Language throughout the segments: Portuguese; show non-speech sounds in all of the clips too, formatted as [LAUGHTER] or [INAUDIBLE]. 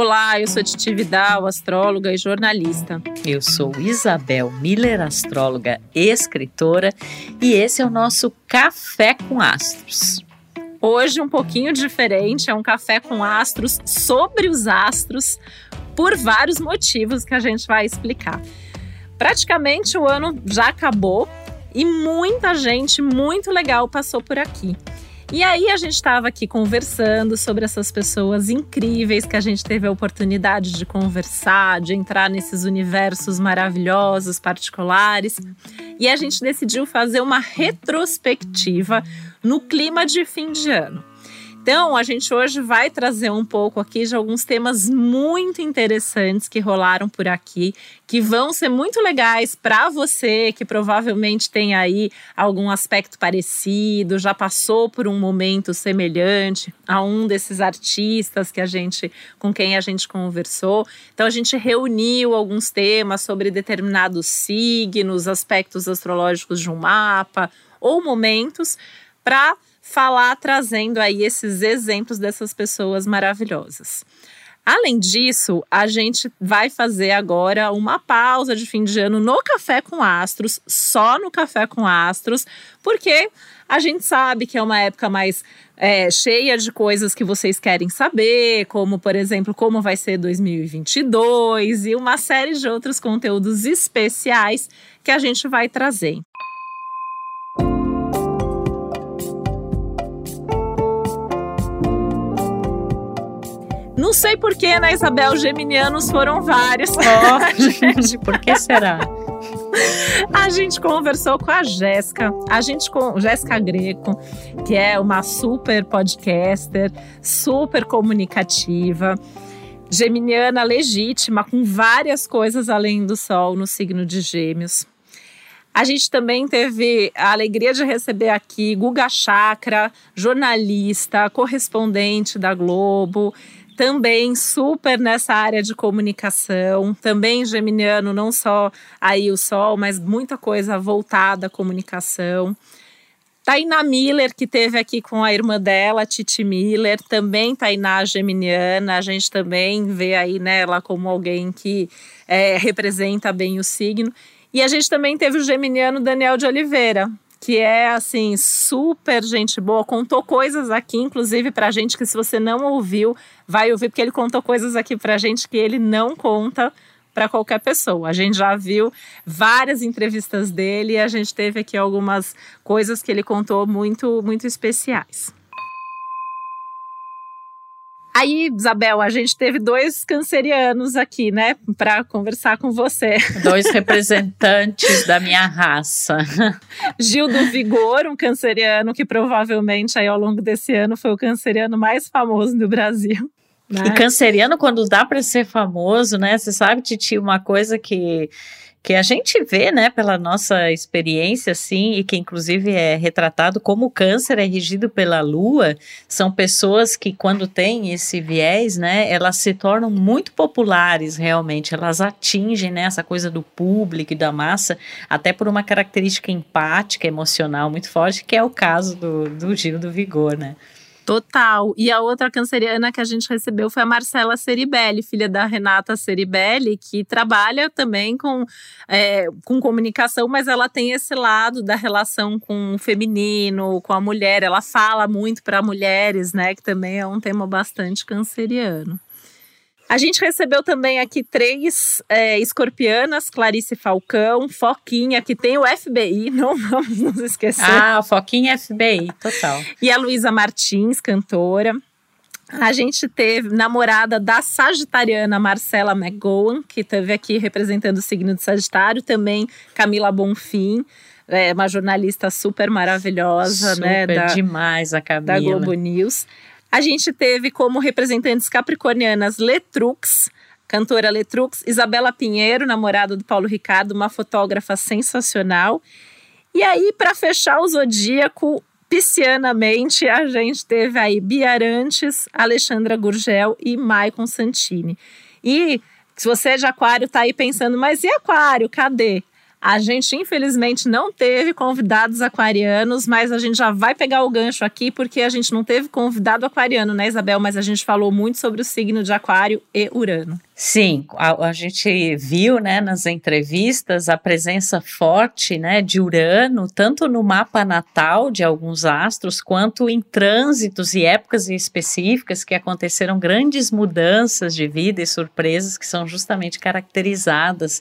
Olá, eu sou Titi Vidal, astróloga e jornalista. Eu sou Isabel Miller, astróloga e escritora, e esse é o nosso Café com Astros. Hoje um pouquinho diferente, é um café com astros sobre os astros, por vários motivos que a gente vai explicar. Praticamente o ano já acabou e muita gente muito legal passou por aqui. E aí a gente estava aqui conversando sobre essas pessoas incríveis que a gente teve a oportunidade de conversar, de entrar nesses universos maravilhosos, particulares. E a gente decidiu fazer uma retrospectiva no clima de fim de ano. Então, a gente hoje vai trazer um pouco aqui de alguns temas muito interessantes que rolaram por aqui, que vão ser muito legais para você que provavelmente tem aí algum aspecto parecido, já passou por um momento semelhante a um desses artistas que a gente com quem a gente conversou. Então, a gente reuniu alguns temas sobre determinados signos, aspectos astrológicos de um mapa ou momentos para falar trazendo aí esses exemplos dessas pessoas maravilhosas. Além disso, a gente vai fazer agora uma pausa de fim de ano no Café com Astros, só no Café com Astros, porque a gente sabe que é uma época mais é, cheia de coisas que vocês querem saber, como, por exemplo, como vai ser 2022 e uma série de outros conteúdos especiais que a gente vai trazer. Não sei porquê, né, Isabel? Geminianos foram vários. Oh, [LAUGHS] gente, por que será? A gente conversou com a Jéssica, a gente com Jéssica Greco, que é uma super podcaster, super comunicativa, geminiana legítima, com várias coisas além do sol no signo de Gêmeos. A gente também teve a alegria de receber aqui Guga Chakra, jornalista, correspondente da Globo, também super nessa área de comunicação, também geminiano, não só aí o sol, mas muita coisa voltada à comunicação. Tainá Miller, que teve aqui com a irmã dela, Titi Miller, também Tainá geminiana, a gente também vê aí nela como alguém que é, representa bem o signo. E a gente também teve o geminiano Daniel de Oliveira, que é assim super gente boa, contou coisas aqui, inclusive pra gente que se você não ouviu, vai ouvir porque ele contou coisas aqui pra gente que ele não conta para qualquer pessoa. A gente já viu várias entrevistas dele e a gente teve aqui algumas coisas que ele contou muito muito especiais. Aí, Isabel, a gente teve dois cancerianos aqui, né, para conversar com você. Dois representantes da minha raça. Gil do Vigor, um canceriano que provavelmente aí ao longo desse ano foi o canceriano mais famoso do Brasil. Né? E canceriano, quando dá para ser famoso, né? Você sabe, Titi, uma coisa que que a gente vê, né, pela nossa experiência, assim, e que inclusive é retratado como o câncer é regido pela lua, são pessoas que quando têm esse viés, né, elas se tornam muito populares realmente, elas atingem, né, essa coisa do público e da massa, até por uma característica empática, emocional muito forte, que é o caso do, do Gil do Vigor, né. Total. E a outra canceriana que a gente recebeu foi a Marcela Ceribelli, filha da Renata Ceribelli, que trabalha também com, é, com comunicação, mas ela tem esse lado da relação com o feminino, com a mulher. Ela fala muito para mulheres, né? Que também é um tema bastante canceriano. A gente recebeu também aqui três é, escorpianas, Clarice Falcão, Foquinha, que tem o FBI, [LAUGHS] não vamos nos esquecer. Ah, Foquinha FBI, total. E a Luísa Martins, cantora. A gente teve namorada da sagitariana Marcela McGowan, que esteve aqui representando o signo de Sagitário, também Camila Bonfim, é uma jornalista super maravilhosa, super né? Da, demais a Camila. Da Globo News. A gente teve como representantes capricornianas Letrux, cantora Letrux, Isabela Pinheiro, namorada do Paulo Ricardo, uma fotógrafa sensacional. E aí, para fechar o zodíaco, piscianamente, a gente teve aí Biarantes, Alexandra Gurgel e Maicon Santini. E se você é de aquário, tá aí pensando, mas e aquário, cadê? A gente, infelizmente, não teve convidados aquarianos, mas a gente já vai pegar o gancho aqui, porque a gente não teve convidado aquariano, né, Isabel? Mas a gente falou muito sobre o signo de Aquário e Urano. Sim, a, a, gente viu né, nas entrevistas a presença forte né, de Urano, tanto no mapa natal de alguns astros, quanto em trânsitos e épocas específicas que aconteceram grandes mudanças de vida e surpresas que são justamente caracterizadas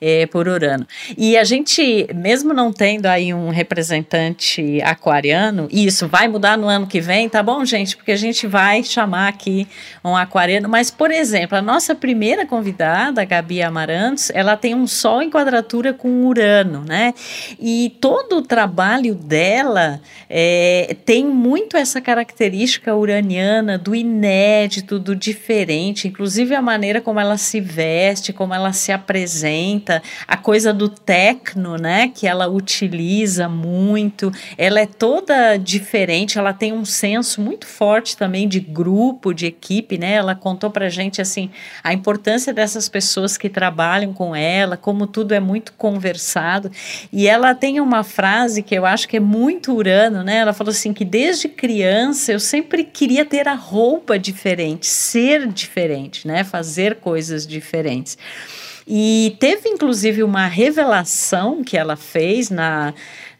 é, por Urano. E a gente, mesmo não tendo aí um representante aquariano, e isso vai mudar no ano que vem, tá bom, gente? Porque a gente vai chamar aqui um aquariano, mas, por exemplo, a nossa primeira primeira convidada, a Gabi Amarantos, ela tem um Sol em quadratura com Urano, né? E todo o trabalho dela é, tem muito essa característica uraniana do inédito, do diferente, inclusive a maneira como ela se veste, como ela se apresenta, a coisa do tecno, né? Que ela utiliza muito. Ela é toda diferente, ela tem um senso muito forte também de grupo, de equipe, né? Ela contou pra gente assim a importância dessas pessoas que trabalham com ela, como tudo é muito conversado. E ela tem uma frase que eu acho que é muito urano, né? Ela falou assim que desde criança eu sempre queria ter a roupa diferente, ser diferente, né? Fazer coisas diferentes. E teve inclusive uma revelação que ela fez na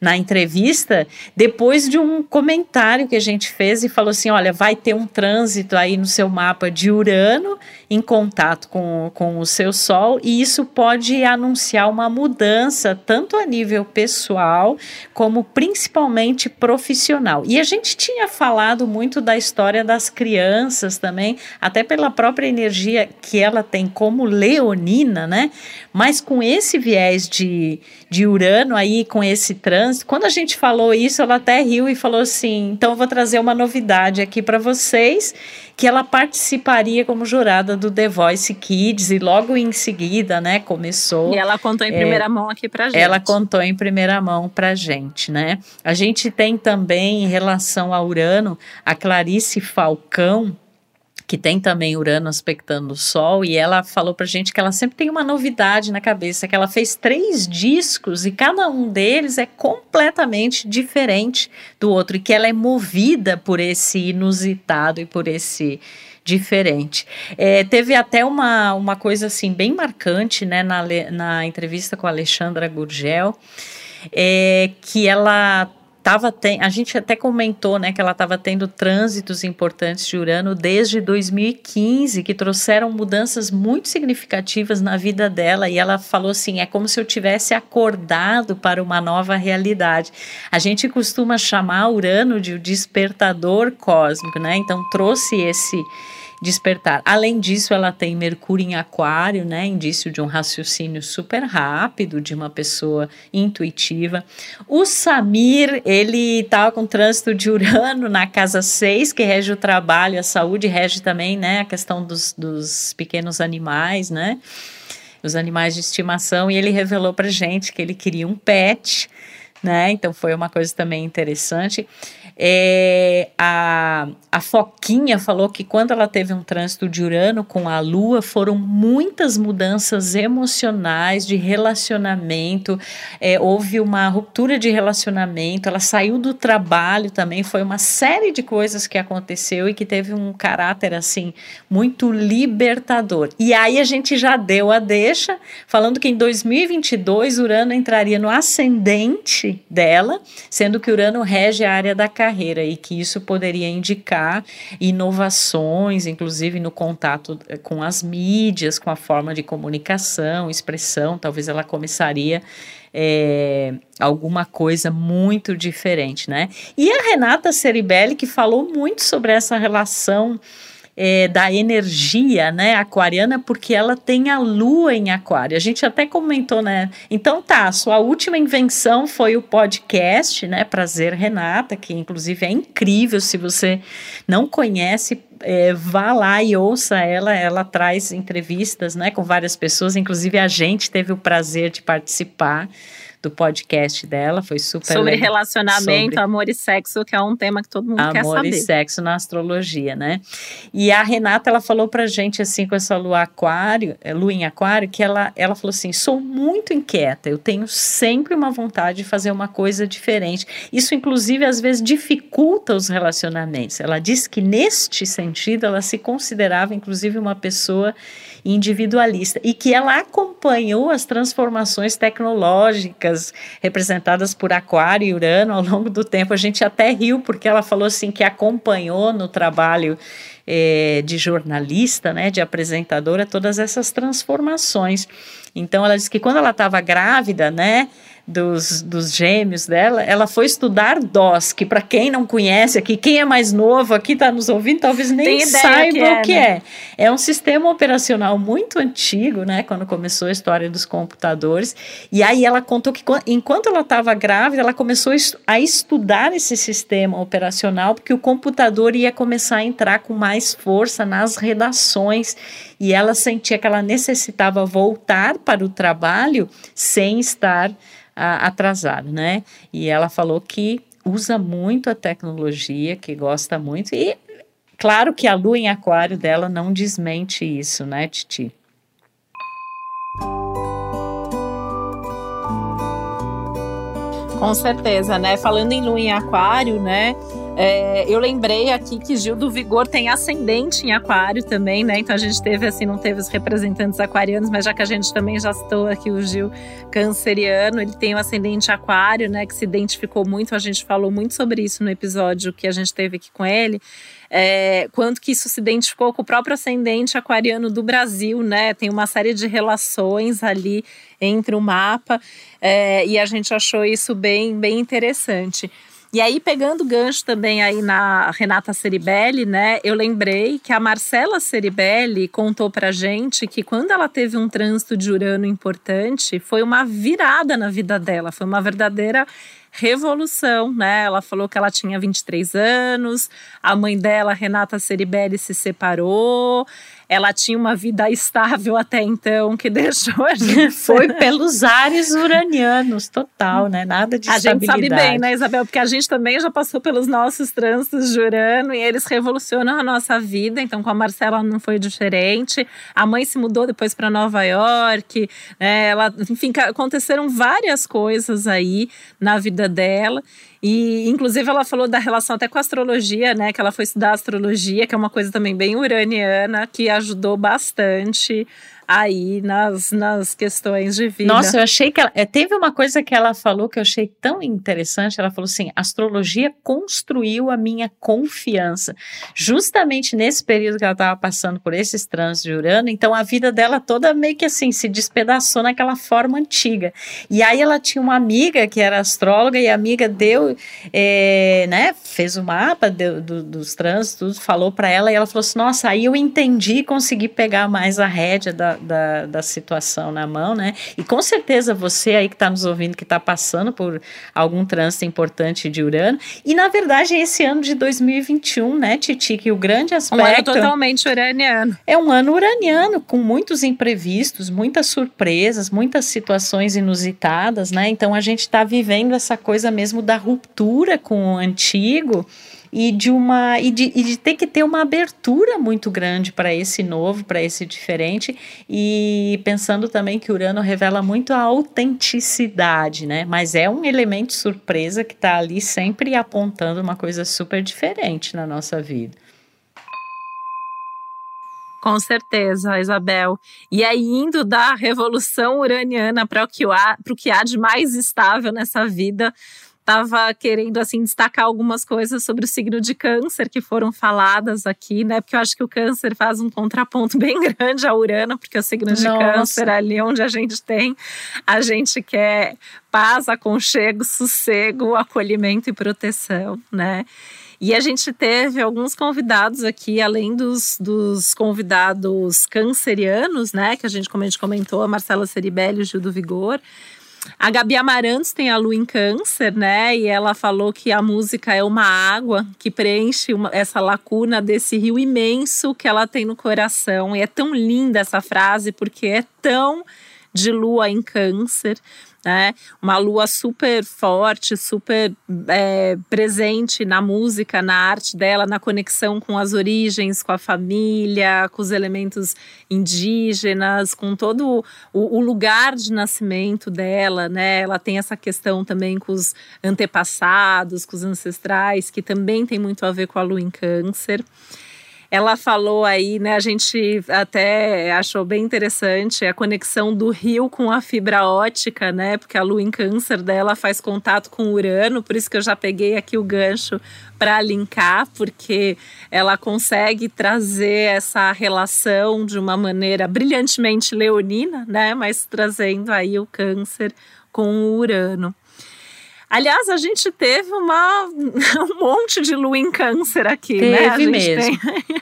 na entrevista, depois de um comentário que a gente fez e falou assim: olha, vai ter um trânsito aí no seu mapa de Urano em contato com, com o seu Sol, e isso pode anunciar uma mudança, tanto a nível pessoal, como principalmente profissional. E a gente tinha falado muito da história das crianças também, até pela própria energia que ela tem como leonina, né? Mas com esse viés de, de Urano aí, com esse trânsito, quando a gente falou isso, ela até riu e falou assim: então eu vou trazer uma novidade aqui para vocês que ela participaria como jurada do The Voice Kids e logo em seguida, né, começou. E ela contou em é, primeira mão aqui pra gente. Ela contou em primeira mão pra gente, né? A gente tem também em relação a Urano a Clarice Falcão, que tem também Urano aspectando o Sol, e ela falou pra gente que ela sempre tem uma novidade na cabeça, que ela fez três discos e cada um deles é completamente diferente do outro, e que ela é movida por esse inusitado e por esse diferente. É, teve até uma, uma coisa assim bem marcante né, na, na entrevista com a Alexandra Gurgel, é, que ela tava tem, a gente até comentou, né, que ela estava tendo trânsitos importantes de Urano desde 2015, que trouxeram mudanças muito significativas na vida dela, e ela falou assim, é como se eu tivesse acordado para uma nova realidade. A gente costuma chamar Urano de o despertador cósmico, né? Então trouxe esse despertar. Além disso, ela tem Mercúrio em Aquário, né? Indício de um raciocínio super rápido, de uma pessoa intuitiva. O Samir, ele estava com trânsito de Urano na casa 6, que rege o trabalho, a saúde, rege também, né? A questão dos, dos pequenos animais, né? Os animais de estimação, e ele revelou para gente que ele queria um pet, né? Então foi uma coisa também interessante. É, a, a Foquinha falou que quando ela teve um trânsito de Urano com a Lua, foram muitas mudanças emocionais, de relacionamento, é, houve uma ruptura de relacionamento, ela saiu do trabalho também, foi uma série de coisas que aconteceu e que teve um caráter assim muito libertador. E aí a gente já deu a deixa, falando que em 2022 Urano entraria no ascendente dela, sendo que Urano rege a área da carreira e que isso poderia indicar inovações, inclusive no contato eh, com as mídias, com a forma de comunicação, expressão. Talvez ela começaria é, alguma coisa muito diferente, né? E a Renata Ceribelli, que falou muito sobre essa relação é, da energia, né, aquariana, porque ela tem a lua em aquário. A gente até comentou, né? Então tá, sua última invenção foi o podcast, né? Prazer Renata, que inclusive é incrível. Se você não conhece, é, vá lá e ouça ela. Ela traz entrevistas, né, com várias pessoas. Inclusive a gente teve o prazer de participar do podcast dela, foi super Sobre legal. relacionamento, sobre amor e sexo, que é um tema que todo mundo quer saber. Amor e sexo na astrologia, né? E a Renata, ela falou pra gente, assim, com essa lua aquário, eh, lua em aquário, que ela, ela falou assim, sou muito inquieta, eu tenho sempre uma vontade de fazer uma coisa diferente. Isso, inclusive, às vezes dificulta os relacionamentos. Ela disse que, neste sentido, ela se considerava, inclusive, uma pessoa individualista e que ela acompanhou as transformações tecnológicas representadas por Aquário e Urano ao longo do tempo. A gente até riu porque ela falou assim que acompanhou no trabalho é, de jornalista, né, de apresentadora, todas essas transformações. Então ela disse que quando ela estava grávida, né, dos, dos gêmeos dela, ela foi estudar DOS, que para quem não conhece aqui, quem é mais novo aqui está nos ouvindo, talvez nem saiba que é, o que né? é. É um sistema operacional muito antigo, né, quando começou a história dos computadores. E aí ela contou que enquanto ela estava grávida, ela começou a estudar esse sistema operacional, porque o computador ia começar a entrar com mais força nas redações e ela sentia que ela necessitava voltar para o trabalho sem estar atrasada, né? E ela falou que usa muito a tecnologia, que gosta muito, e claro que a lua em aquário dela não desmente isso, né, Titi? Com certeza, né? Falando em lua em aquário, né? É, eu lembrei aqui que Gil do Vigor tem ascendente em aquário também, né? Então a gente teve, assim, não teve os representantes aquarianos, mas já que a gente também já citou aqui o Gil canceriano, ele tem o ascendente aquário, né? Que se identificou muito, a gente falou muito sobre isso no episódio que a gente teve aqui com ele. É, quanto que isso se identificou com o próprio ascendente aquariano do Brasil, né? Tem uma série de relações ali entre o mapa é, e a gente achou isso bem, bem interessante. E aí, pegando gancho também aí na Renata Ceribelli, né? Eu lembrei que a Marcela Ceribelli contou pra gente que quando ela teve um trânsito de Urano importante, foi uma virada na vida dela, foi uma verdadeira revolução, né? Ela falou que ela tinha 23 anos, a mãe dela, Renata Ceribelli, se separou, ela tinha uma vida estável até então, que [LAUGHS] deixou a gente. [LAUGHS] Foi pelos ares uranianos, total, né? Nada de A gente sabe bem, né, Isabel? Porque a gente também já passou pelos nossos trânsitos de Urano e eles revolucionam a nossa vida. Então, com a Marcela não foi diferente. A mãe se mudou depois para Nova York. Né? Ela, enfim, aconteceram várias coisas aí na vida dela. E, inclusive, ela falou da relação até com a astrologia, né? Que ela foi estudar astrologia, que é uma coisa também bem uraniana, que ajudou bastante aí nas, nas questões de vida. Nossa, eu achei que ela, é, teve uma coisa que ela falou que eu achei tão interessante. Ela falou assim: astrologia construiu a minha confiança. Justamente nesse período que ela estava passando por esses trânsitos de Urano, então a vida dela toda meio que assim se despedaçou naquela forma antiga. E aí ela tinha uma amiga que era astróloga e a amiga deu, é, né, fez o mapa deu, do, dos trânsitos, falou para ela e ela falou assim: nossa, aí eu entendi e consegui pegar mais a rédea da, da, da situação na mão, né? E com certeza você aí que está nos ouvindo, que está passando por algum trânsito importante de Urano. E na verdade, esse ano de 2021, né, Titi, que o grande aspecto. Um ano totalmente uraniano. É um ano uraniano, com muitos imprevistos, muitas surpresas, muitas situações inusitadas, né? Então a gente está vivendo essa coisa mesmo da ruptura com o antigo e de uma e de, e de ter que ter uma abertura muito grande para esse novo, para esse diferente e pensando também que Urano revela muito a autenticidade, né? Mas é um elemento surpresa que está ali sempre apontando uma coisa super diferente na nossa vida. Com certeza, Isabel. E aí, indo da revolução uraniana para o que o que há de mais estável nessa vida, estava querendo assim destacar algumas coisas sobre o signo de câncer que foram faladas aqui, né? Porque eu acho que o câncer faz um contraponto [LAUGHS] bem grande a Urano, porque o signo de Nossa. câncer ali onde a gente tem, a gente quer paz, aconchego, sossego, acolhimento e proteção, né? E a gente teve alguns convidados aqui, além dos, dos convidados cancerianos, né? Que a gente, como a gente comentou, a Marcela Ceribelli e o Gil do Vigor. A Gabi Amarantos tem a lua em câncer, né? E ela falou que a música é uma água que preenche uma, essa lacuna desse rio imenso que ela tem no coração. E é tão linda essa frase porque é tão de lua em câncer. Né? Uma lua super forte, super é, presente na música, na arte dela, na conexão com as origens, com a família, com os elementos indígenas, com todo o, o lugar de nascimento dela, né? Ela tem essa questão também com os antepassados, com os ancestrais, que também tem muito a ver com a lua em câncer. Ela falou aí, né? A gente até achou bem interessante a conexão do rio com a fibra ótica, né? Porque a lua em câncer dela faz contato com Urano, por isso que eu já peguei aqui o gancho para linkar, porque ela consegue trazer essa relação de uma maneira brilhantemente leonina, né? Mas trazendo aí o câncer com o Urano. Aliás, a gente teve uma, [LAUGHS] um monte de lua em câncer aqui, teve né? A gente mesmo. Tem...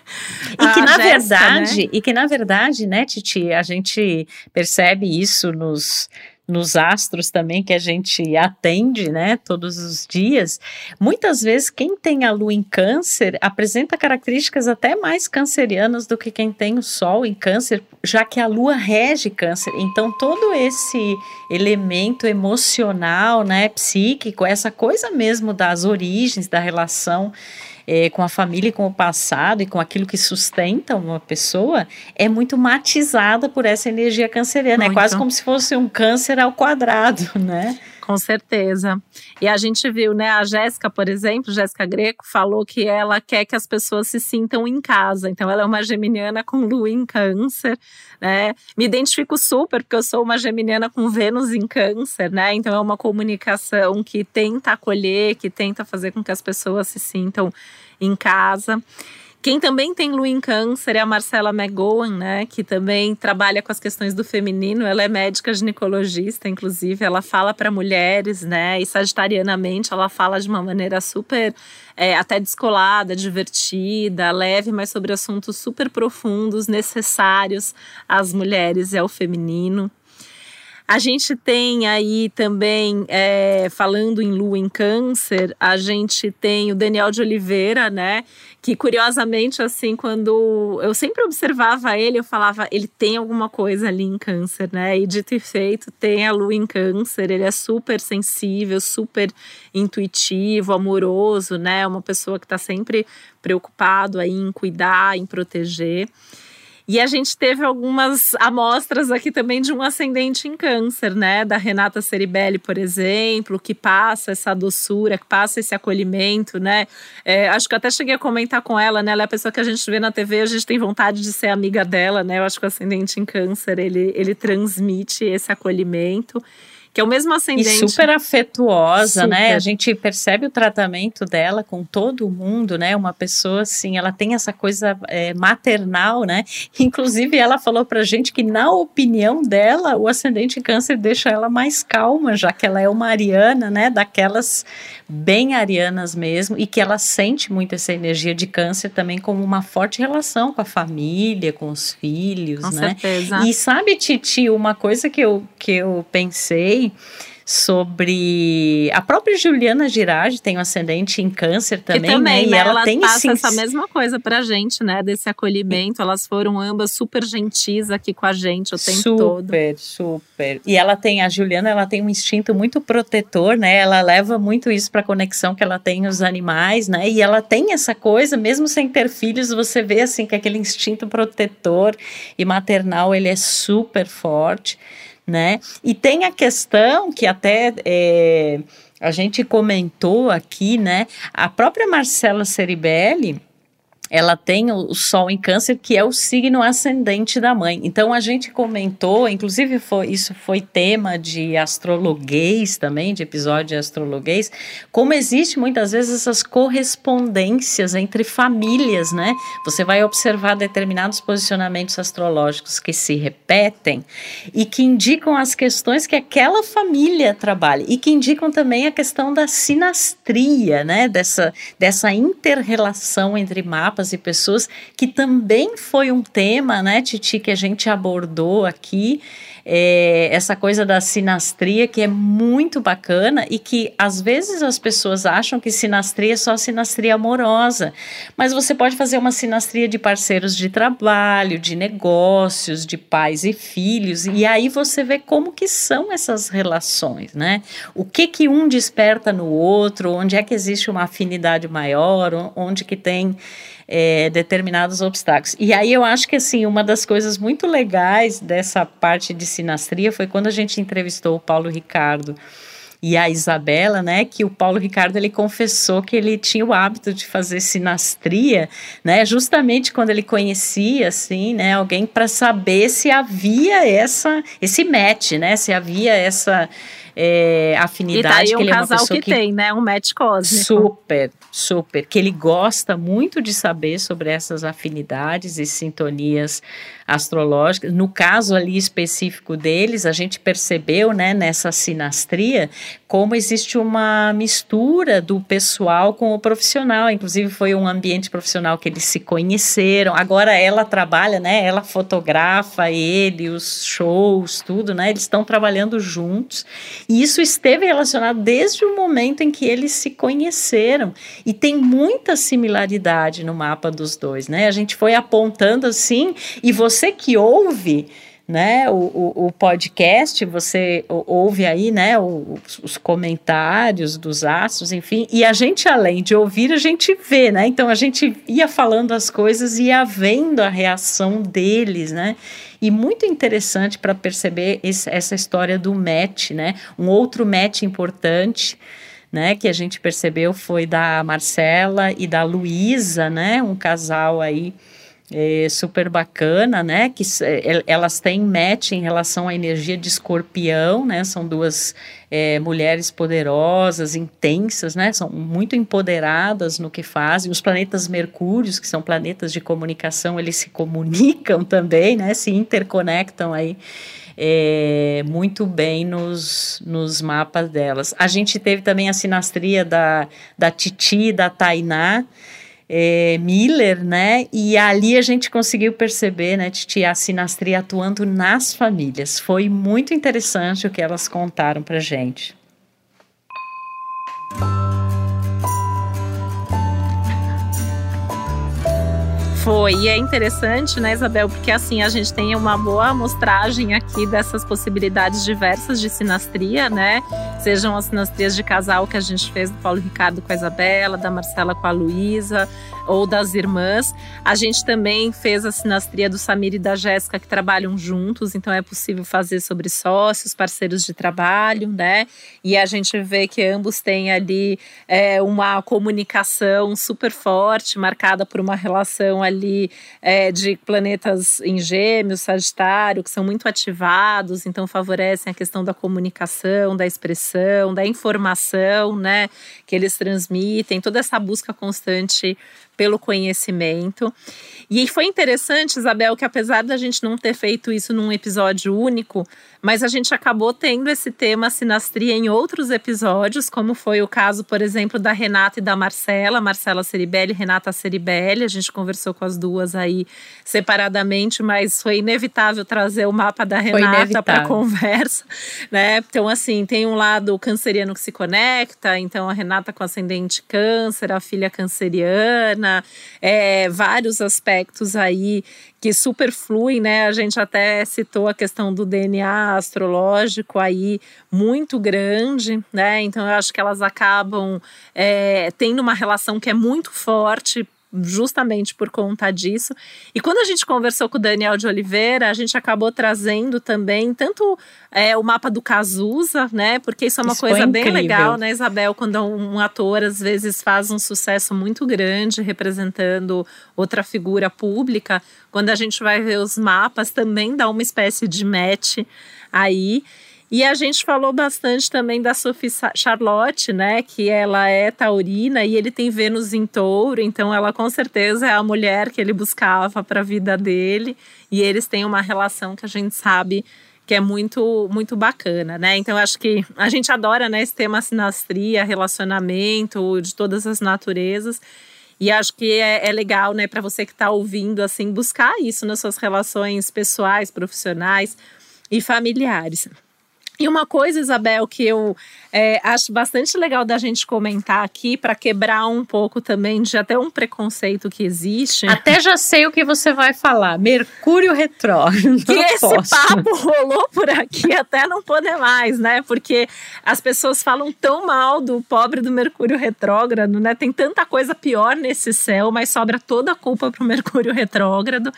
e que [LAUGHS] na Jéssica, verdade, né? e que na verdade, né, Titi, a gente percebe isso nos nos astros também que a gente atende, né, todos os dias, muitas vezes quem tem a lua em câncer apresenta características até mais cancerianas do que quem tem o sol em câncer, já que a lua rege câncer. Então todo esse elemento emocional, né, psíquico, essa coisa mesmo das origens da relação é, com a família e com o passado e com aquilo que sustenta uma pessoa é muito matizada por essa energia canceriana. Muito. É quase como se fosse um câncer ao quadrado, [LAUGHS] né? Com certeza. E a gente viu, né? A Jéssica, por exemplo, Jéssica Greco, falou que ela quer que as pessoas se sintam em casa. Então, ela é uma geminiana com lua em câncer, né? Me identifico super, porque eu sou uma geminiana com Vênus em câncer, né? Então, é uma comunicação que tenta acolher, que tenta fazer com que as pessoas se sintam em casa. Quem também tem lua em câncer é a Marcela McGowan, né, que também trabalha com as questões do feminino. Ela é médica ginecologista, inclusive, ela fala para mulheres, né, e sagitarianamente ela fala de uma maneira super é, até descolada, divertida, leve, mas sobre assuntos super profundos, necessários às mulheres e ao feminino. A gente tem aí também, é, falando em lua em câncer, a gente tem o Daniel de Oliveira, né? Que curiosamente, assim, quando eu sempre observava ele, eu falava, ele tem alguma coisa ali em câncer, né? E dito e feito, tem a lua em câncer, ele é super sensível, super intuitivo, amoroso, né? Uma pessoa que está sempre preocupado aí em cuidar, em proteger. E a gente teve algumas amostras aqui também de um ascendente em câncer, né? Da Renata Ceribelli, por exemplo, que passa essa doçura, que passa esse acolhimento, né? É, acho que eu até cheguei a comentar com ela, né? Ela é a pessoa que a gente vê na TV, a gente tem vontade de ser amiga dela, né? Eu acho que o ascendente em câncer, ele, ele transmite esse acolhimento que é o mesmo ascendente. E super afetuosa, super. né? A gente percebe o tratamento dela com todo mundo, né? Uma pessoa assim, ela tem essa coisa é, maternal, né? [LAUGHS] Inclusive, ela falou pra gente que, na opinião dela, o ascendente câncer deixa ela mais calma, já que ela é uma ariana, né? Daquelas bem arianas mesmo, e que ela sente muito essa energia de câncer também como uma forte relação com a família, com os filhos, com né? Certeza. E sabe, Titi, uma coisa que eu, que eu pensei sobre a própria Juliana Girardi tem um ascendente em câncer também, que também né? E ela, ela tem passa sim, essa mesma coisa pra gente, né? Desse acolhimento. Elas foram ambas super gentis aqui com a gente o tempo super, todo. Super, super. E ela tem a Juliana, ela tem um instinto muito protetor, né? Ela leva muito isso para conexão que ela tem os animais, né? E ela tem essa coisa, mesmo sem ter filhos, você vê assim que aquele instinto protetor e maternal ele é super forte né? E tem a questão que até é, a gente comentou aqui, né? A própria Marcela Ceribelli, ela tem o, Sol em Câncer, que é o signo ascendente da mãe. Então a gente comentou, inclusive foi, isso foi tema de astrologuês também, de episódio de astrologuês, como existe muitas vezes essas correspondências entre famílias, né? Você vai observar determinados posicionamentos astrológicos que se repetem e que indicam as questões que aquela família trabalha e que indicam também a questão da sinastria, né? Dessa, dessa inter-relação entre mapas mapas e pessoas, que também foi um tema, né, Titi, que a gente abordou aqui é, essa coisa da sinastria que é muito bacana e que às vezes as pessoas acham que sinastria é só sinastria amorosa, mas você pode fazer uma sinastria de parceiros de trabalho, de negócios, de pais e filhos, e aí você vê como que são essas relações, né? O que que um desperta no outro, onde é que existe uma afinidade maior, onde que tem é, determinados obstáculos. E aí eu acho que assim uma das coisas muito legais dessa parte de sinastria foi quando a gente entrevistou o Paulo Ricardo e a Isabela, né, que o Paulo Ricardo ele confessou que ele tinha o hábito de fazer sinastria, né, justamente quando ele conhecia assim, né, alguém para saber se havia essa esse match, né, se havia essa é, afinidade. E tá um que ele casal é uma que, que, tem, né? Um match cósmico. Super, super. Que ele gosta muito de saber sobre essas afinidades e sintonias astrológicas. No caso ali específico deles, a gente percebeu, né, nessa sinastria, como existe uma mistura do pessoal com o profissional. Inclusive, foi um ambiente profissional que eles se conheceram. Agora ela trabalha, né? Ela fotografa ele, os shows, tudo, né? Eles estão trabalhando juntos. E isso esteve relacionado desde o momento em que eles se conheceram. E tem muita similaridade no mapa dos dois, né? A gente foi apontando assim, e você que ouve né, o, o, o, podcast, você ouve aí, né, os, os, comentários dos astros, enfim, e a gente, além de ouvir, a gente vê, né, então a gente ia falando as coisas e ia vendo a reação deles, né, e muito interessante para perceber esse, essa história do match, né? Um outro match importante, né, que a gente percebeu foi da Marcela e da Luísa, né? Um casal aí é, super bacana, né? Que é, elas têm match em relação à energia de escorpião, né? São duas é, mulheres poderosas, intensas, né? São muito empoderadas no que fazem. Os planetas Mercúrios, que são planetas de comunicação, eles se comunicam [LAUGHS] também, né? Se interconectam aí. É, muito bem nos, nos mapas delas. A gente teve também a sinastria da, da Titi da Tainá, é, Miller, né? E ali a gente conseguiu perceber, né, Titi, a sinastria atuando nas famílias. Foi muito interessante o que elas contaram para gente. Foi, e é interessante, né, Isabel, porque assim a gente tem uma boa amostragem aqui dessas possibilidades diversas de sinastria, né? Sejam as sinastrias de casal que a gente fez do Paulo Ricardo com a Isabela, da Marcela com a Luísa, ou das irmãs. A gente também fez a sinastria do Samir e da Jéssica que trabalham juntos, então é possível fazer sobre sócios, parceiros de trabalho, né? E a gente vê que ambos têm ali é, uma comunicação super forte, marcada por uma relação ali é, de planetas em gêmeos, sagitário, que são muito ativados, então favorecem a questão da comunicação, da expressão, da informação, né, que eles transmitem, toda essa busca constante pelo conhecimento. E foi interessante, Isabel, que apesar da gente não ter feito isso num episódio único, mas a gente acabou tendo esse tema sinastria em outros episódios, como foi o caso, por exemplo, da Renata e da Marcela, Marcela Ceribelli Renata Ceribelli. A gente conversou com as duas aí separadamente, mas foi inevitável trazer o mapa da Renata para conversa, [LAUGHS] né? Então, assim, tem um lado canceriano que se conecta, então a Renata com ascendente câncer, a filha canceriana, é, vários aspectos aí que superfluem, né? A gente até citou a questão do DNA astrológico aí muito grande, né? Então eu acho que elas acabam é, tendo uma relação que é muito forte justamente por conta disso. E quando a gente conversou com o Daniel de Oliveira, a gente acabou trazendo também tanto é, o mapa do Cazuza, né? Porque isso é uma isso coisa bem legal, né, Isabel? Quando um ator às vezes faz um sucesso muito grande representando outra figura pública, quando a gente vai ver os mapas, também dá uma espécie de match aí. E a gente falou bastante também da Sophie Charlotte, né? Que ela é taurina e ele tem Vênus em touro, então ela com certeza é a mulher que ele buscava para a vida dele. E eles têm uma relação que a gente sabe que é muito muito bacana, né? Então acho que a gente adora né, esse tema sinastria, relacionamento de todas as naturezas. E acho que é, é legal, né, para você que está ouvindo, assim, buscar isso nas suas relações pessoais, profissionais e familiares. E uma coisa, Isabel, que eu é, acho bastante legal da gente comentar aqui, para quebrar um pouco também de até um preconceito que existe. Até já sei o que você vai falar: Mercúrio retrógrado. Que esse posso. papo rolou por aqui até não poder mais, né? Porque as pessoas falam tão mal do pobre do Mercúrio retrógrado, né? Tem tanta coisa pior nesse céu, mas sobra toda a culpa para o Mercúrio retrógrado.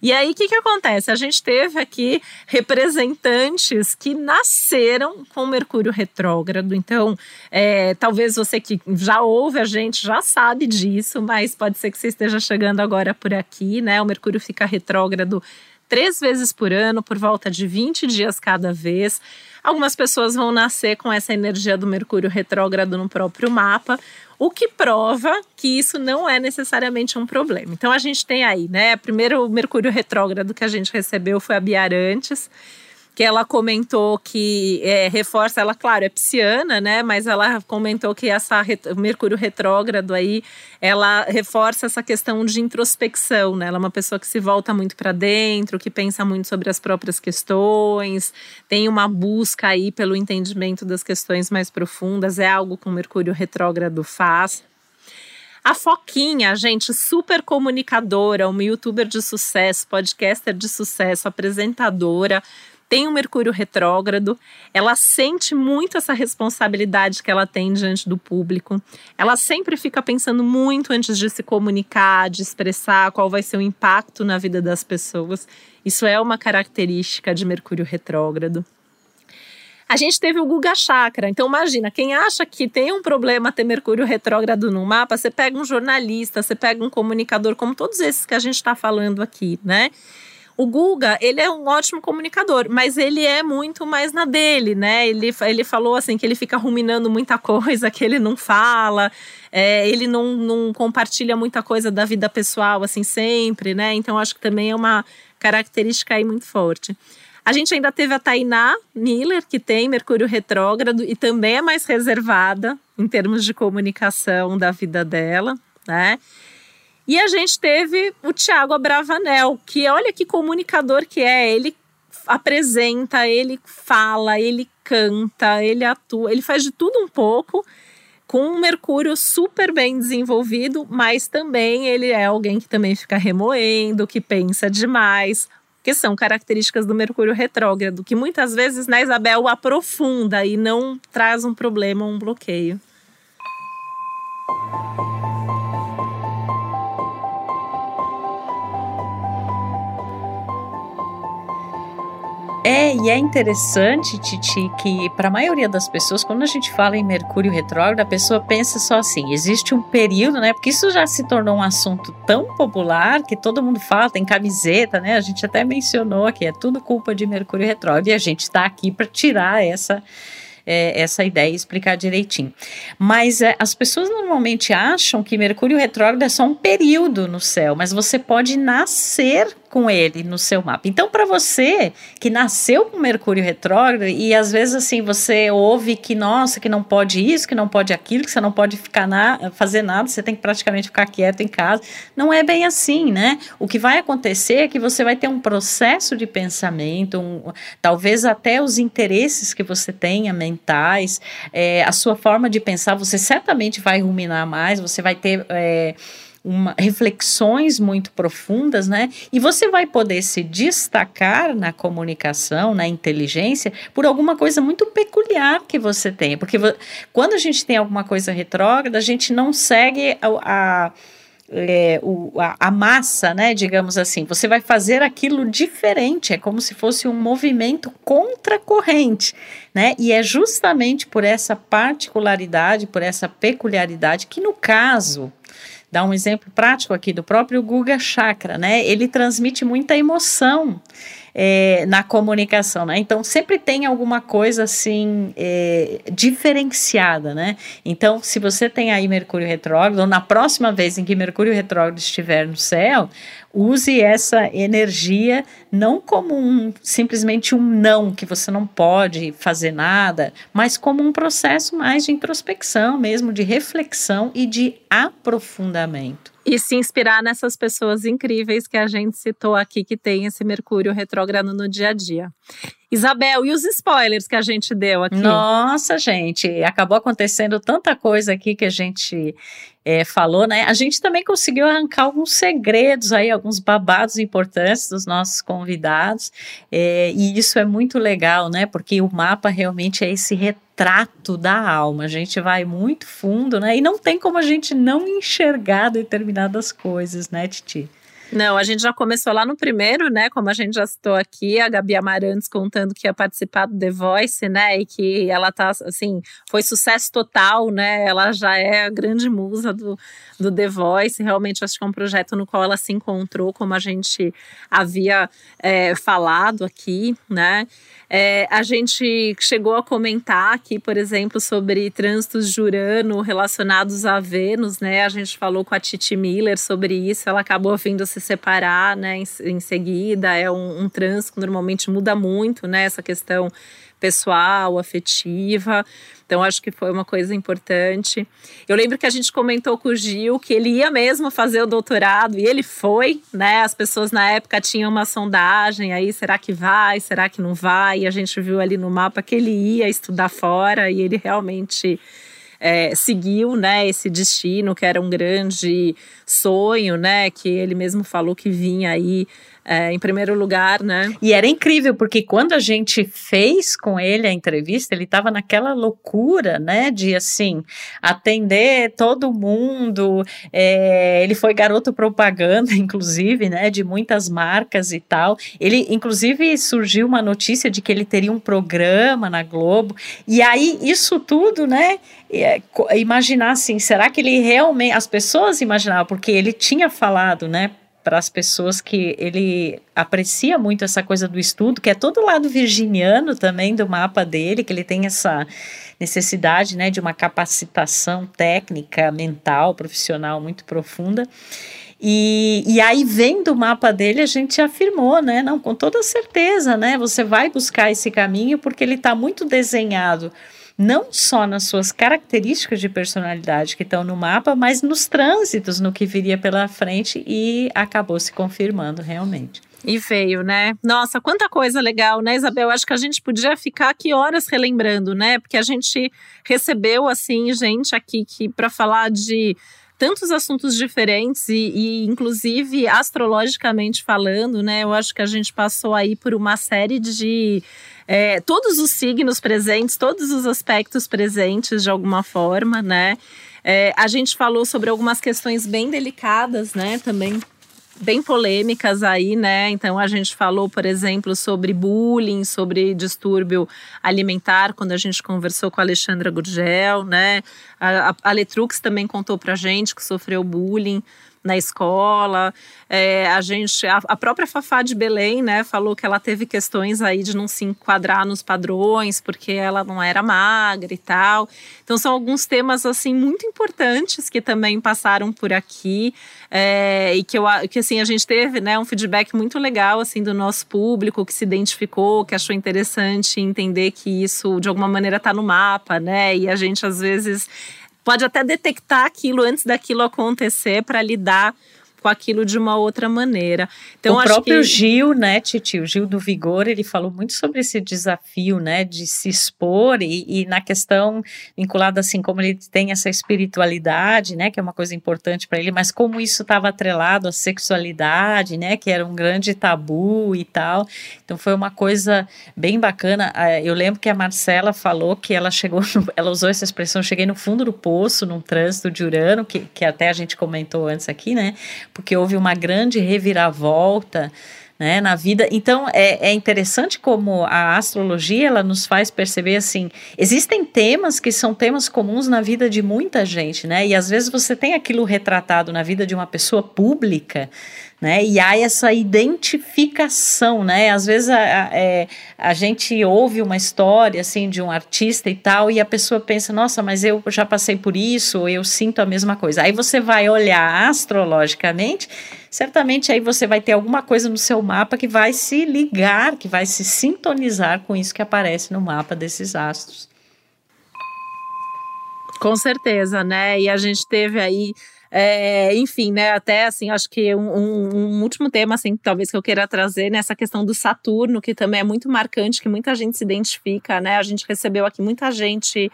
E aí, o que, que acontece? A gente teve aqui representantes que nasceram com Mercúrio retrógrado. Então, é, talvez você que já ouve a gente já sabe disso, mas pode ser que você esteja chegando agora por aqui, né? O Mercúrio fica retrógrado três vezes por ano, por volta de 20 dias cada vez. Algumas pessoas vão nascer com essa energia do Mercúrio retrógrado no próprio mapa, o que prova que isso não é necessariamente um problema. Então a gente tem aí, né? Primeiro o Mercúrio retrógrado que a gente recebeu foi a Biarantes que ela comentou que é, reforça, ela, claro, é pisciana, né? Mas ela comentou que essa Mercúrio retrógrado aí, ela reforça essa questão de introspecção, né? Ela é uma pessoa que se volta muito para dentro, que pensa muito sobre as próprias questões, tem uma busca aí pelo entendimento das questões mais profundas, é algo que o Mercúrio retrógrado faz. A Foquinha, gente, super comunicadora, uma youtuber de sucesso, podcaster de sucesso, apresentadora, tem um Mercúrio retrógrado, ela sente muito essa responsabilidade que ela tem diante do público. Ela sempre fica pensando muito antes de se comunicar, de expressar qual vai ser o impacto na vida das pessoas. Isso é uma característica de Mercúrio retrógrado. A gente teve o Guga Chakra. Então, imagina, quem acha que tem um problema ter Mercúrio retrógrado no mapa, você pega um jornalista, você pega um comunicador, como todos esses que a gente está falando aqui, né? O Guga, ele é um ótimo comunicador, mas ele é muito mais na dele, né? Ele, ele falou assim que ele fica ruminando muita [LAUGHS] coisa que ele não fala, é, ele não, não compartilha muita coisa da vida pessoal, assim, sempre, né? Então acho que também é uma característica aí muito forte. A gente ainda teve a Tainá Miller, que tem Mercúrio retrógrado e também é mais reservada em termos de comunicação da vida dela, né? E a gente teve o Tiago Abravanel, que olha que comunicador que é. Ele apresenta, ele fala, ele canta, ele atua, ele faz de tudo um pouco com um Mercúrio super bem desenvolvido, mas também ele é alguém que também fica remoendo, que pensa demais, que são características do Mercúrio retrógrado, que muitas vezes, né, Isabel, aprofunda e não traz um problema, um bloqueio. É, e é interessante, Titi, que para a maioria das pessoas, quando a gente fala em Mercúrio retrógrado, a pessoa pensa só assim: existe um período, né? Porque isso já se tornou um assunto tão popular que todo mundo fala, tem camiseta, né? A gente até mencionou que é tudo culpa de Mercúrio retrógrado e a gente está aqui para tirar essa é, essa ideia e explicar direitinho. Mas é, as pessoas normalmente acham que Mercúrio retrógrado é só um período no céu, mas você pode nascer com ele no seu mapa. Então, para você que nasceu com Mercúrio retrógrado e às vezes assim você ouve que nossa, que não pode isso, que não pode aquilo, que você não pode ficar na, fazer nada, você tem que praticamente ficar quieto em casa. Não é bem assim, né? O que vai acontecer é que você vai ter um processo de pensamento, um, talvez até os interesses que você tenha mentais, é, a sua forma de pensar, você certamente vai ruminar mais, você vai ter é, uma, reflexões muito profundas, né? E você vai poder se destacar na comunicação, na inteligência, por alguma coisa muito peculiar que você tem. Porque quando a gente tem alguma coisa retrógrada, a gente não segue a, a é, o, a, a, massa, né, digamos assim, você vai fazer aquilo diferente, é como se fosse um movimento contracorrente, né, e é justamente por essa particularidade, por essa peculiaridade, que no caso dar um exemplo prático aqui do próprio Guga Chakra, né? Ele transmite muita emoção. É, na comunicação, né? Então sempre tem alguma coisa assim é, diferenciada, né? Então, se você tem aí Mercúrio retrógrado, ou na próxima vez em que Mercúrio retrógrado estiver no céu, use essa energia não como um, simplesmente um não, que você não pode fazer nada, mas como um processo mais de introspecção mesmo, de reflexão e de aprofundamento. E se inspirar nessas pessoas incríveis que a gente citou aqui, que tem esse Mercúrio retrógrado no dia a dia. Isabel, e os spoilers que a gente deu aqui? Nossa, gente, acabou acontecendo tanta coisa aqui que a gente é, falou, né? A gente também conseguiu arrancar alguns segredos aí, alguns babados importantes dos nossos convidados, é, e isso é muito legal, né? Porque o mapa realmente é esse retrato da alma. A gente vai muito fundo, né? E não tem como a gente não enxergar determinadas coisas, né, Titi? Não, a gente já começou lá no primeiro, né? Como a gente já citou aqui, a Gabi Amarantes contando que ia participar do The Voice, né? E que ela tá, assim, foi sucesso total, né? Ela já é a grande musa do, do The Voice. Realmente, acho que é um projeto no qual ela se encontrou, como a gente havia é, falado aqui, né? É, a gente chegou a comentar aqui, por exemplo, sobre trânsitos de Urano relacionados a Vênus, né? A gente falou com a Titi Miller sobre isso, ela acabou vindo se separar, né? Em, em seguida, é um, um trânsito que normalmente muda muito, né? Essa questão pessoal, afetiva. Então, acho que foi uma coisa importante. Eu lembro que a gente comentou com o Gil que ele ia mesmo fazer o doutorado e ele foi, né? As pessoas na época tinham uma sondagem aí, será que vai, será que não vai? E a gente viu ali no mapa que ele ia estudar fora e ele realmente é, seguiu, né, esse destino que era um grande sonho, né, que ele mesmo falou que vinha aí é, em primeiro lugar, né? E era incrível, porque quando a gente fez com ele a entrevista, ele estava naquela loucura, né, de assim, atender todo mundo. É, ele foi garoto propaganda, [LAUGHS] inclusive, né, de muitas marcas e tal. Ele, inclusive, surgiu uma notícia de que ele teria um programa na Globo. E aí, isso tudo, né, é, imaginar assim, será que ele realmente, as pessoas imaginavam, porque ele tinha falado, né, para as pessoas que ele aprecia muito essa coisa do estudo, que é todo lado virginiano também do mapa dele, que ele tem essa necessidade né, de uma capacitação técnica, mental, profissional muito profunda. E, e aí, vendo o mapa dele, a gente afirmou, né? Não, com toda certeza, né? Você vai buscar esse caminho porque ele está muito desenhado não só nas suas características de personalidade que estão no mapa, mas nos trânsitos, no que viria pela frente e acabou se confirmando realmente. E veio, né? Nossa, quanta coisa legal, né, Isabel? Acho que a gente podia ficar aqui horas relembrando, né? Porque a gente recebeu, assim, gente aqui que para falar de tantos assuntos diferentes e, e, inclusive astrologicamente falando, né? Eu acho que a gente passou aí por uma série de é, todos os signos presentes, todos os aspectos presentes de alguma forma, né? É, a gente falou sobre algumas questões bem delicadas, né? Também bem polêmicas aí, né? Então a gente falou, por exemplo, sobre bullying, sobre distúrbio alimentar, quando a gente conversou com a Alexandra Gurgel, né? A, a Letrux também contou pra gente que sofreu bullying na escola. É, a gente, a, a, própria Fafá de Belém, né, falou que ela teve questões aí de não se enquadrar nos padrões, porque ela não era magra e tal. Então são alguns temas assim muito importantes que também passaram por aqui é, e que eu que assim a gente teve, né, um feedback muito legal assim do nosso público que se identificou, que achou interessante entender que isso de alguma maneira está no mapa, né? E a gente às vezes pode até detectar aquilo antes daquilo acontecer para lidar com aquilo de uma outra maneira. Então, o próprio que... Gil, né, Titi, o Gil do Vigor, ele falou muito sobre esse desafio, né, de se expor e, e, na questão vinculada assim, como ele tem essa espiritualidade, né, que é uma coisa importante para ele, mas como isso estava atrelado à sexualidade, né, que era um grande tabu e tal. Então foi uma coisa bem bacana. Ah, eu lembro que a Marcela falou que ela chegou, no, [LAUGHS] ela usou essa expressão, cheguei no fundo do poço, num trânsito de Urano, que, que até a gente comentou antes aqui, né, porque houve uma grande reviravolta né, na vida. Então é, é interessante como a astrologia ela nos faz perceber assim, existem temas que são temas comuns na vida de muita gente, né? E às vezes você tem aquilo retratado na vida de uma pessoa pública, né? E há essa identificação, né? Às vezes a, a, é, a, gente ouve uma história assim de um artista e tal, e a pessoa pensa, nossa, mas eu já passei por isso, eu sinto a mesma coisa. Aí você vai olhar astrologicamente, certamente aí você vai ter alguma coisa no seu mapa que vai se ligar, que vai se sintonizar com isso que aparece no mapa desses astros. Com certeza, né? E a gente teve aí é, enfim, né? Até assim, acho que um, um, um, último tema, assim, talvez que eu queira trazer nessa questão do Saturno, que também é muito marcante, que muita gente se identifica, né? A gente recebeu aqui muita gente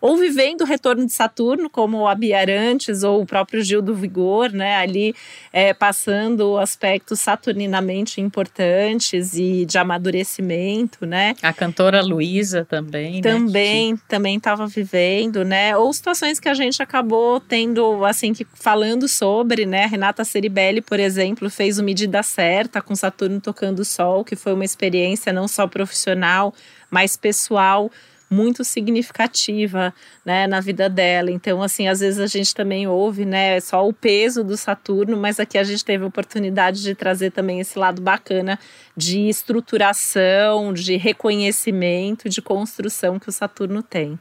ou vivendo o retorno de Saturno, como a Bia Arantes ou o próprio Gil do Vigor, né, ali é, passando aspectos saturninamente importantes e de amadurecimento, né. A cantora Luísa também, Também, né? também estava vivendo, né, ou situações que a gente acabou tendo, assim, que falando sobre, né, Renata Ceribelli, por exemplo, fez o Medida Certa com Saturno tocando o Sol, que foi uma experiência não só profissional, mas pessoal, muito significativa, né, na vida dela. Então, assim, às vezes a gente também ouve, né, só o peso do Saturno, mas aqui a gente teve a oportunidade de trazer também esse lado bacana de estruturação, de reconhecimento, de construção que o Saturno tem.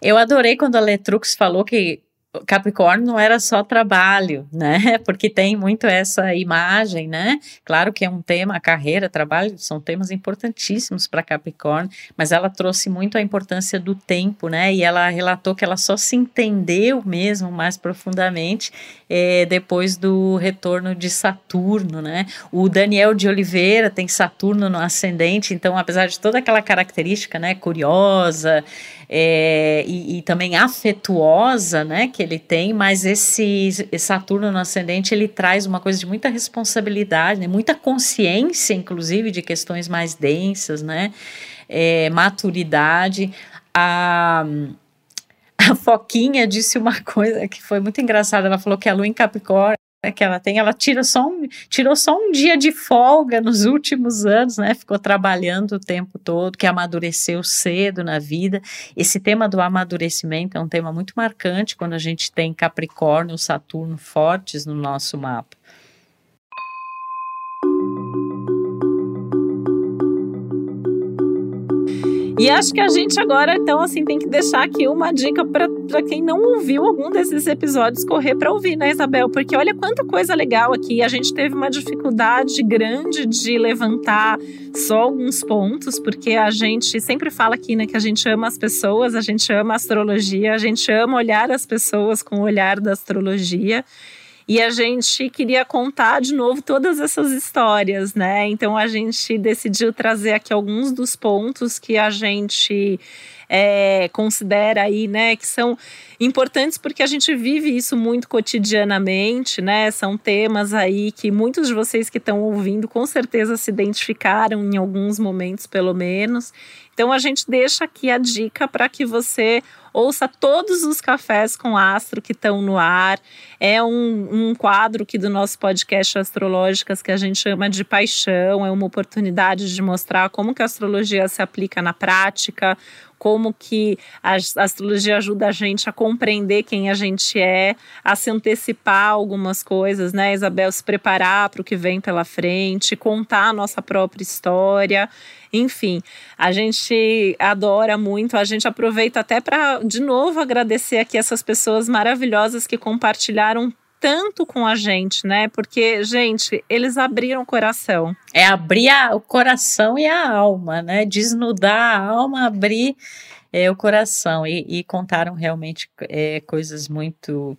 Eu adorei quando a Letrux falou que Capricórnio não era só trabalho, né? [LAUGHS] Porque tem muito essa imagem, né? Claro que é um tema, carreira, trabalho, são temas importantíssimos para Capricórnio, mas ela trouxe muito a importância do tempo, né? E ela relatou que ela só se entendeu mesmo mais profundamente é, depois do retorno de Saturno, né? O Daniel de Oliveira tem Saturno no ascendente, então, apesar de toda aquela característica, né? Curiosa, é, e, e, também afetuosa, né, que ele tem, mas esse Saturno no ascendente ele traz uma coisa de muita responsabilidade, né, muita consciência, inclusive, de questões mais densas, né, é, maturidade. A, a Foquinha disse uma coisa que foi muito engraçada. Ela falou que a lua em Capricórnio né, que ela tem, ela tira só um, tirou só um dia de folga nos últimos anos, né? Ficou trabalhando o tempo todo, que amadureceu cedo na vida. Esse tema do amadurecimento é um tema muito marcante quando a gente tem Capricórnio, Saturno fortes no nosso mapa. E acho que a gente agora, então, assim, tem que deixar aqui uma dica para quem não ouviu algum desses episódios correr para ouvir, né, Isabel? Porque olha quanta coisa legal aqui. A gente teve uma dificuldade grande de levantar só alguns pontos, porque a gente sempre fala aqui, né, que a gente ama as pessoas, a gente ama a astrologia, a gente ama olhar as pessoas com o olhar da astrologia. E a gente queria contar de novo todas essas histórias, né? Então a gente decidiu trazer aqui alguns dos pontos que a gente é, considera aí, né, que são importantes porque a gente vive isso muito cotidianamente, né? São temas aí que muitos de vocês que estão ouvindo com certeza se identificaram em alguns momentos, pelo menos. Então a gente deixa aqui a dica para que você ouça todos os cafés com astro que estão no ar. É um, um quadro aqui do nosso podcast Astrológicas que a gente chama de paixão. É uma oportunidade de mostrar como que a astrologia se aplica na prática, como que a astrologia ajuda a gente a compreender quem a gente é, a se antecipar algumas coisas, né, Isabel? Se preparar para o que vem pela frente, contar a nossa própria história. Enfim, a gente adora muito, a gente aproveita até para, de novo, agradecer aqui essas pessoas maravilhosas que compartilharam tanto com a gente, né? Porque, gente, eles abriram o coração. É abrir a, o coração e a alma, né? Desnudar a alma, abrir é, o coração. E, e contaram realmente é, coisas muito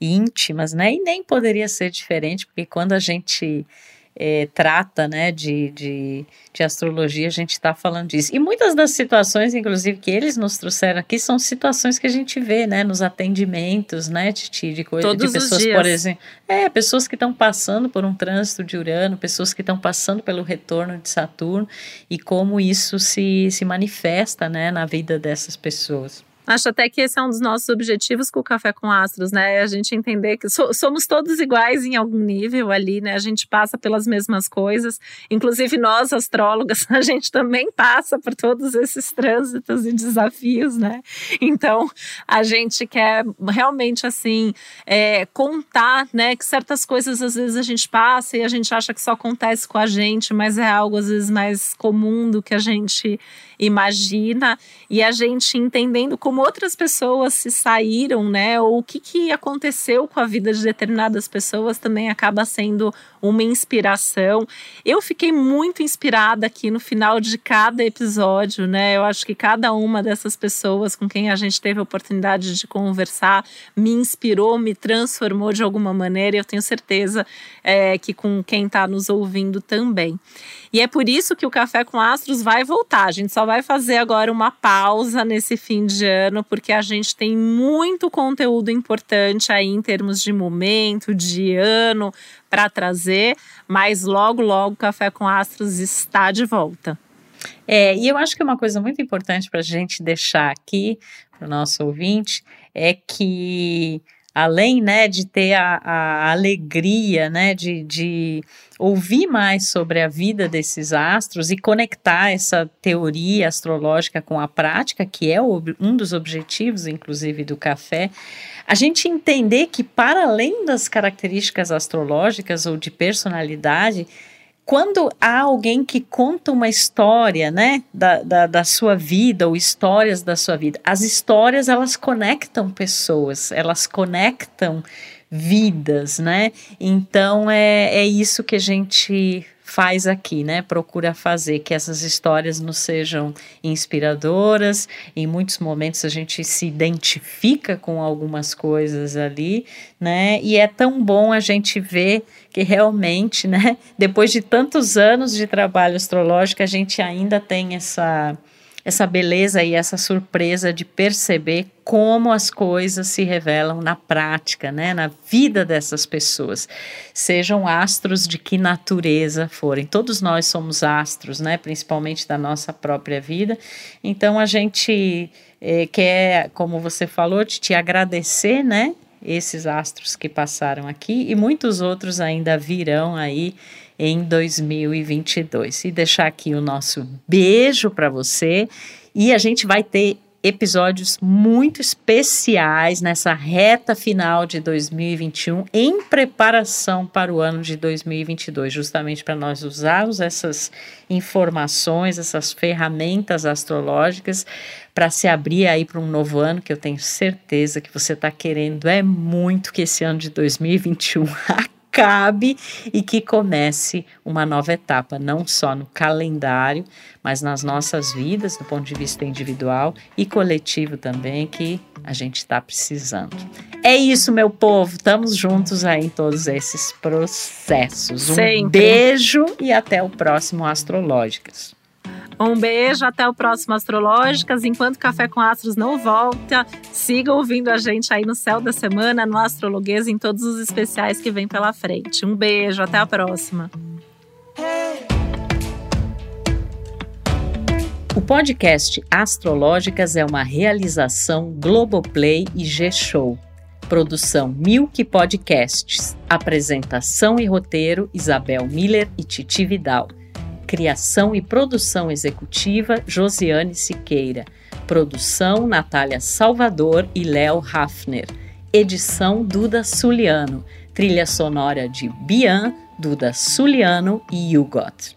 íntimas, né? E nem poderia ser diferente, porque quando a gente é, trata né, de, de, de, astrologia, a gente está falando disso. E muitas das situações, inclusive, que eles nos trouxeram aqui, são situações que a gente vê né, nos atendimentos, né, Titi, de, coisa, de pessoas, por exemplo. É, pessoas que estão passando por um trânsito de Urano, pessoas que estão passando pelo retorno de Saturno, e como isso se, se manifesta né, na vida dessas pessoas. Acho até que esse é um dos nossos objetivos com o Café com Astros, né? A gente entender que so somos todos iguais em algum nível ali, né? A gente passa pelas mesmas coisas. Inclusive, nós, astrólogas, [LAUGHS] a gente também passa por todos esses trânsitos e desafios, né? Então, a gente quer realmente, assim, é, contar, né? Que certas coisas, às vezes, a gente passa e a gente acha que só acontece com a gente, mas é algo, às vezes, mais comum do que a gente imagina. E a gente entendendo como como outras pessoas se saíram, né? Ou o que, que aconteceu com a vida de determinadas pessoas também acaba sendo uma inspiração. Eu fiquei muito inspirada aqui no final de cada episódio, né? Eu acho que cada uma dessas pessoas com quem a gente teve a oportunidade de conversar me inspirou, me transformou de alguma maneira. E eu tenho certeza é, que com quem está nos ouvindo também. E é por isso que o Café com Astros vai voltar. A gente só vai fazer agora uma pausa nesse fim de ano, porque a gente tem muito conteúdo importante aí em termos de momento, de ano, para trazer. Mas logo, logo, Café com Astros está de volta. É, e eu acho que uma coisa muito importante para a gente deixar aqui para o nosso ouvinte é que além né, de ter a, a alegria né, de, de ouvir mais sobre a vida desses astros e conectar essa teoria astrológica com a prática, que é um dos objetivos, inclusive, do café, a gente entender que, para além das características astrológicas ou de personalidade, quando há alguém que conta uma história, né, da, da, da, sua vida ou histórias da sua vida, as histórias elas conectam pessoas, elas conectam vidas, né? Então é, é isso que a gente faz aqui, né? Procura fazer que essas histórias nos sejam inspiradoras. Em muitos momentos a gente se identifica com algumas coisas ali, né? E é tão bom a gente ver que realmente, né, depois de tantos anos de trabalho astrológico, a gente ainda tem essa essa beleza e essa surpresa de perceber como as coisas se revelam na prática, né, na vida dessas pessoas. Sejam astros de que natureza forem. Todos nós somos astros, né, principalmente da nossa própria vida. Então a gente eh, quer, como você falou, te, te agradecer, né, esses astros que passaram aqui e muitos outros ainda virão aí em 2022. E deixar aqui o nosso beijo para você. E a gente vai ter episódios muito especiais nessa reta final de 2021 em preparação para o ano de 2022, justamente para nós usarmos essas informações, essas ferramentas astrológicas para se abrir aí para um novo ano que eu tenho certeza que você está querendo. É muito que esse ano de 2021 [LAUGHS] acabe e que comece uma nova etapa, não só no calendário, mas nas nossas vidas, do ponto de vista individual e coletivo também, que a gente está precisando. É isso, meu povo. Estamos juntos aí em todos esses processos. Um Sempre. beijo e até o próximo Astrológicas. Um beijo, até o próximo Astrológicas. Enquanto Café com Astros não volta, siga ouvindo a gente aí no Céu da Semana, no Astrologuês, em todos os especiais que vem pela frente. Um beijo, até a próxima. O podcast Astrológicas é uma realização Globoplay e G-Show. Produção Milk Podcasts. Apresentação e roteiro Isabel Miller e Titi Vidal. Criação e produção executiva Josiane Siqueira. Produção Natália Salvador e Léo Hafner. Edição Duda Suliano. Trilha sonora de Bian, Duda Suliano e Hugot.